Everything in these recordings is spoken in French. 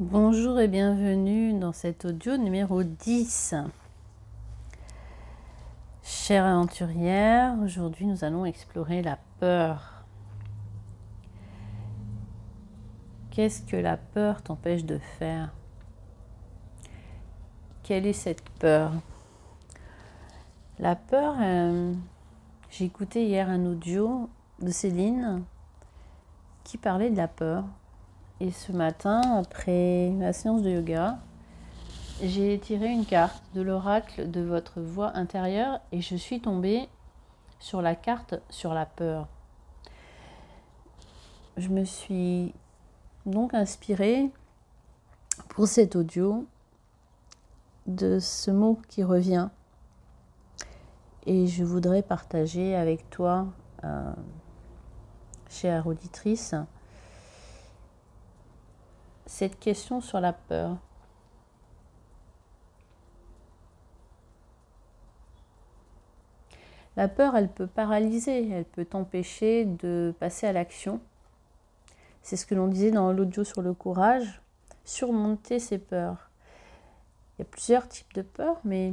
Bonjour et bienvenue dans cet audio numéro 10. Chère aventurière, aujourd'hui nous allons explorer la peur. Qu'est-ce que la peur t'empêche de faire? Quelle est cette peur? La peur, euh, j'ai écouté hier un audio de Céline qui parlait de la peur et ce matin, après ma séance de yoga, j'ai tiré une carte de l'oracle de votre voix intérieure et je suis tombée sur la carte sur la peur. Je me suis donc inspirée pour cet audio de ce mot qui revient et je voudrais partager avec toi, euh, chère auditrice, cette question sur la peur. La peur, elle peut paralyser, elle peut t'empêcher de passer à l'action. C'est ce que l'on disait dans l'audio sur le courage, surmonter ses peurs. Il y a plusieurs types de peurs, mais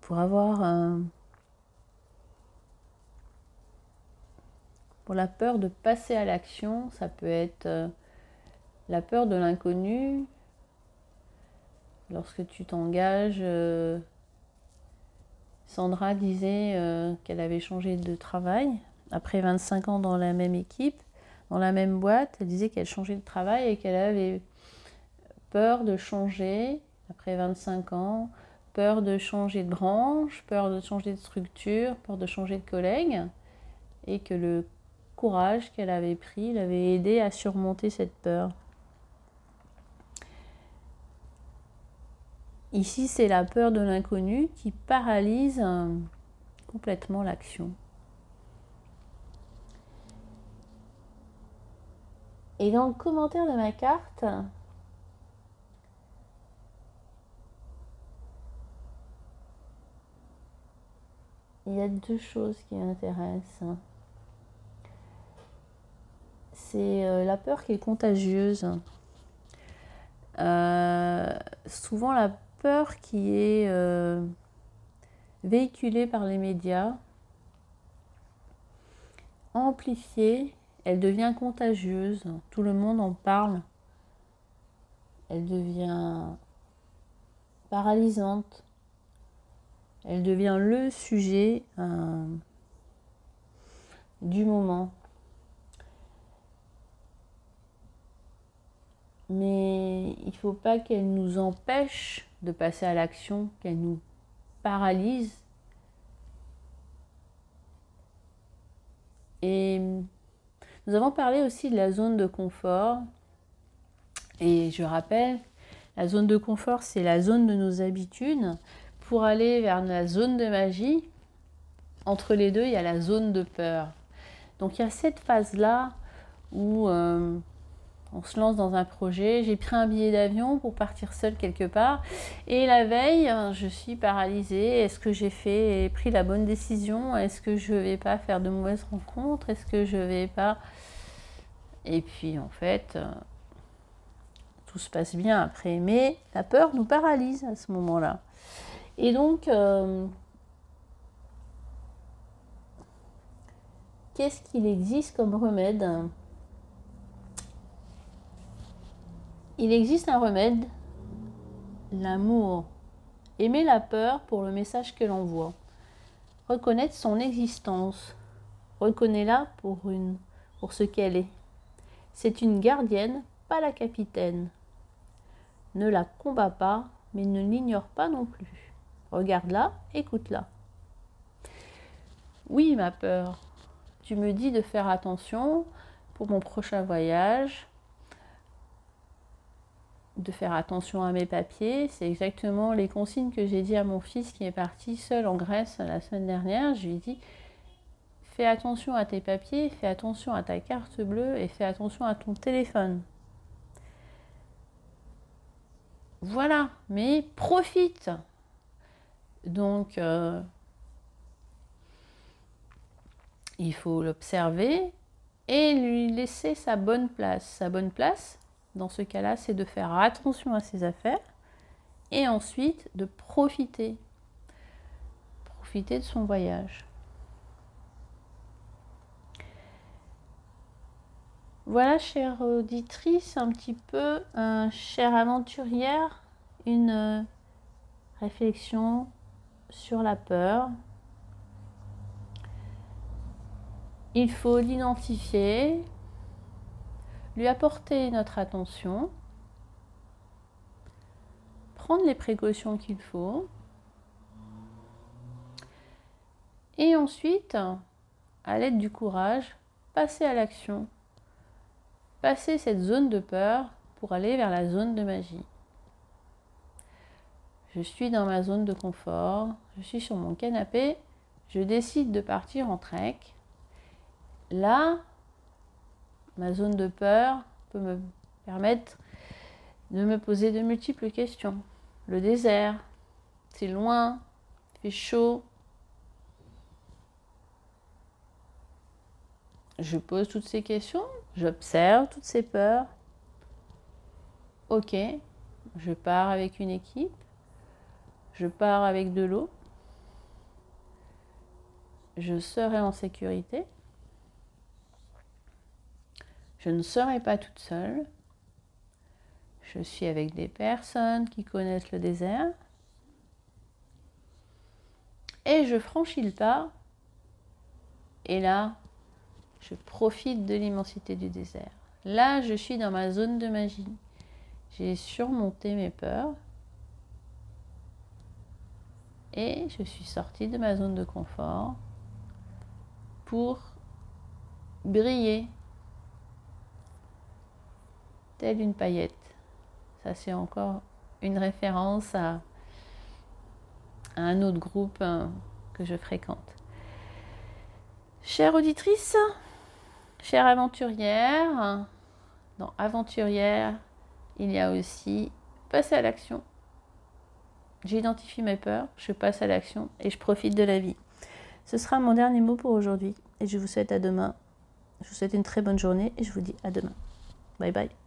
pour avoir un, Pour la peur de passer à l'action, ça peut être euh, la peur de l'inconnu. Lorsque tu t'engages, euh, Sandra disait euh, qu'elle avait changé de travail après 25 ans dans la même équipe, dans la même boîte. Elle disait qu'elle changeait de travail et qu'elle avait peur de changer après 25 ans, peur de changer de branche, peur de changer de structure, peur de changer de collègue et que qu'elle avait pris l'avait aidé à surmonter cette peur. Ici, c'est la peur de l'inconnu qui paralyse euh, complètement l'action. Et dans le commentaire de ma carte, il y a deux choses qui m'intéressent c'est euh, la peur qui est contagieuse. Euh, souvent la peur qui est euh, véhiculée par les médias, amplifiée, elle devient contagieuse. Tout le monde en parle. Elle devient paralysante. Elle devient le sujet du moment. Mais il ne faut pas qu'elle nous empêche de passer à l'action, qu'elle nous paralyse. Et nous avons parlé aussi de la zone de confort. Et je rappelle, la zone de confort, c'est la zone de nos habitudes. Pour aller vers la zone de magie, entre les deux, il y a la zone de peur. Donc il y a cette phase-là où euh, on se lance dans un projet, j'ai pris un billet d'avion pour partir seule quelque part. Et la veille, je suis paralysée. Est-ce que j'ai fait pris la bonne décision? Est-ce que je vais pas faire de mauvaises rencontres? Est-ce que je vais pas? Et puis en fait, tout se passe bien après, mais la peur nous paralyse à ce moment-là. Et donc, euh, qu'est-ce qu'il existe comme remède? Il existe un remède, l'amour. Aimer la peur pour le message que l'on voit. Reconnaître son existence. Reconnais-la pour, pour ce qu'elle est. C'est une gardienne, pas la capitaine. Ne la combat pas, mais ne l'ignore pas non plus. Regarde-la, écoute-la. Oui, ma peur, tu me dis de faire attention pour mon prochain voyage, de faire attention à mes papiers. C'est exactement les consignes que j'ai dit à mon fils qui est parti seul en Grèce la semaine dernière. Je lui ai dit fais attention à tes papiers, fais attention à ta carte bleue et fais attention à ton téléphone. Voilà, mais profite. Donc, euh, il faut l'observer, et lui laisser sa bonne place. Sa bonne place, dans ce cas-là, c'est de faire attention à ses affaires et ensuite de profiter. Profiter de son voyage. Voilà, chère auditrice, un petit peu, chère aventurière, une réflexion sur la peur. Il faut l'identifier, lui apporter notre attention, prendre les précautions qu'il faut, et ensuite, à l'aide du courage, passer à l'action, passer cette zone de peur pour aller vers la zone de magie. Je suis dans ma zone de confort, je suis sur mon canapé, je décide de partir en trek. Là, ma zone de peur peut me permettre de me poser de multiples questions. Le désert, c'est loin, il fait chaud. Je pose toutes ces questions, j'observe toutes ces peurs. Ok, je pars avec une équipe, je pars avec de l'eau, je serai en sécurité. Je ne serai pas toute seule. Je suis avec des personnes qui connaissent le désert. Et je franchis le pas. Et là, je profite de l'immensité du désert. Là, je suis dans ma zone de magie. J'ai surmonté mes peurs. Et je suis sortie de ma zone de confort pour briller telle une paillette. Ça, c'est encore une référence à, un autre groupe hein, que je fréquente. Chère auditrice, chère aventurière, dans aventurière, il y a aussi passer à l'action. J'identifie mes peurs, je passe à l'action et je profite de la vie. Ce sera mon dernier mot pour aujourd'hui et je vous souhaite à demain. Je vous souhaite une très bonne journée et je vous dis à demain. Bye bye.